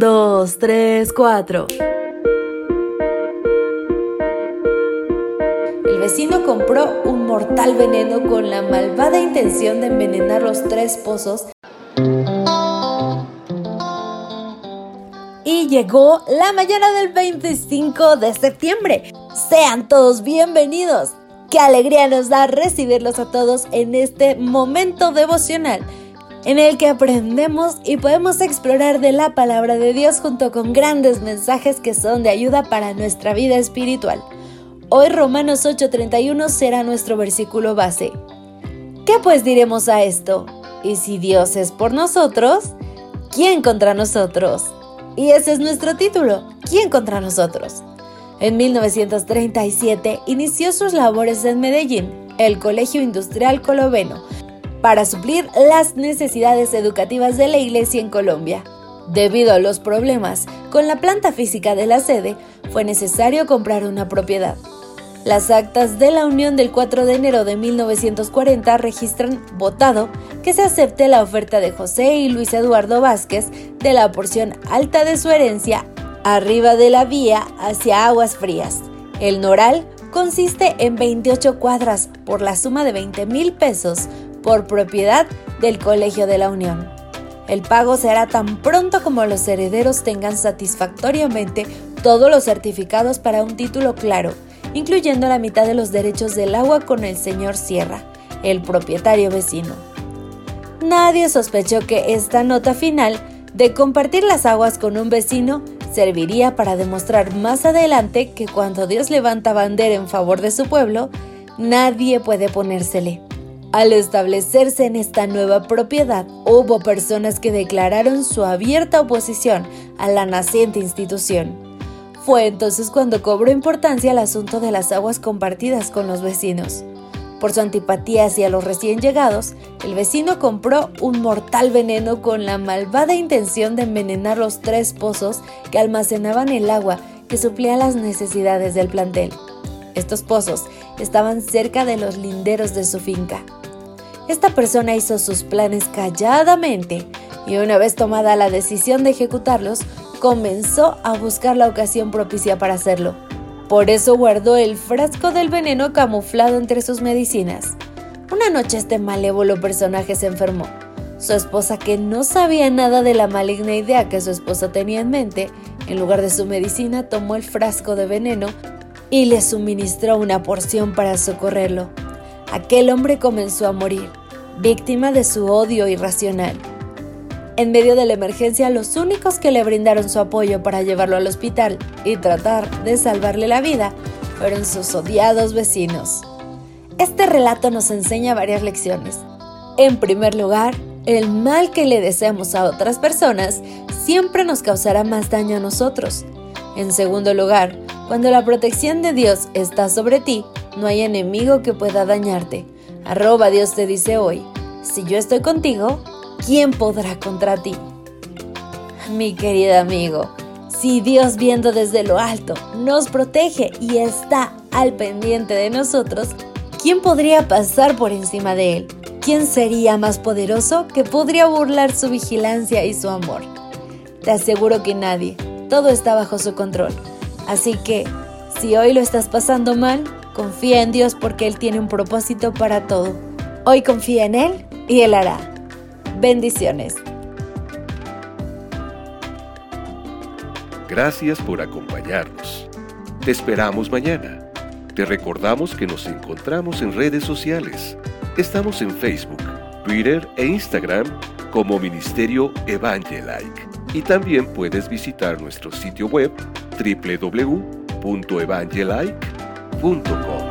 2, 3, 4. El vecino compró un mortal veneno con la malvada intención de envenenar los tres pozos. Y llegó la mañana del 25 de septiembre. Sean todos bienvenidos. Qué alegría nos da recibirlos a todos en este momento devocional en el que aprendemos y podemos explorar de la palabra de Dios junto con grandes mensajes que son de ayuda para nuestra vida espiritual. Hoy Romanos 8:31 será nuestro versículo base. ¿Qué pues diremos a esto? Y si Dios es por nosotros, ¿quién contra nosotros? Y ese es nuestro título, ¿quién contra nosotros? En 1937 inició sus labores en Medellín, el Colegio Industrial Coloveno, para suplir las necesidades educativas de la iglesia en Colombia. Debido a los problemas con la planta física de la sede, fue necesario comprar una propiedad. Las actas de la unión del 4 de enero de 1940 registran votado que se acepte la oferta de José y Luis Eduardo Vázquez de la porción alta de su herencia arriba de la vía hacia Aguas Frías. El noral consiste en 28 cuadras por la suma de 20 mil pesos por propiedad del Colegio de la Unión. El pago será tan pronto como los herederos tengan satisfactoriamente todos los certificados para un título claro, incluyendo la mitad de los derechos del agua con el señor Sierra, el propietario vecino. Nadie sospechó que esta nota final de compartir las aguas con un vecino serviría para demostrar más adelante que cuando Dios levanta bandera en favor de su pueblo, nadie puede ponérsele. Al establecerse en esta nueva propiedad, hubo personas que declararon su abierta oposición a la naciente institución. Fue entonces cuando cobró importancia el asunto de las aguas compartidas con los vecinos. Por su antipatía hacia los recién llegados, el vecino compró un mortal veneno con la malvada intención de envenenar los tres pozos que almacenaban el agua que suplía las necesidades del plantel. Estos pozos estaban cerca de los linderos de su finca. Esta persona hizo sus planes calladamente y una vez tomada la decisión de ejecutarlos, comenzó a buscar la ocasión propicia para hacerlo. Por eso guardó el frasco del veneno camuflado entre sus medicinas. Una noche este malévolo personaje se enfermó. Su esposa, que no sabía nada de la maligna idea que su esposo tenía en mente, en lugar de su medicina tomó el frasco de veneno y le suministró una porción para socorrerlo. Aquel hombre comenzó a morir víctima de su odio irracional. En medio de la emergencia, los únicos que le brindaron su apoyo para llevarlo al hospital y tratar de salvarle la vida fueron sus odiados vecinos. Este relato nos enseña varias lecciones. En primer lugar, el mal que le deseamos a otras personas siempre nos causará más daño a nosotros. En segundo lugar, cuando la protección de Dios está sobre ti, no hay enemigo que pueda dañarte. Arroba Dios te dice hoy, si yo estoy contigo, ¿quién podrá contra ti? Mi querido amigo, si Dios viendo desde lo alto nos protege y está al pendiente de nosotros, ¿quién podría pasar por encima de Él? ¿Quién sería más poderoso que podría burlar su vigilancia y su amor? Te aseguro que nadie, todo está bajo su control. Así que, si hoy lo estás pasando mal, Confía en Dios porque Él tiene un propósito para todo. Hoy confía en Él y Él hará. Bendiciones. Gracias por acompañarnos. Te esperamos mañana. Te recordamos que nos encontramos en redes sociales. Estamos en Facebook, Twitter e Instagram como Ministerio Evangelike. Y también puedes visitar nuestro sitio web www.evangelike.com www.radiomaría.com.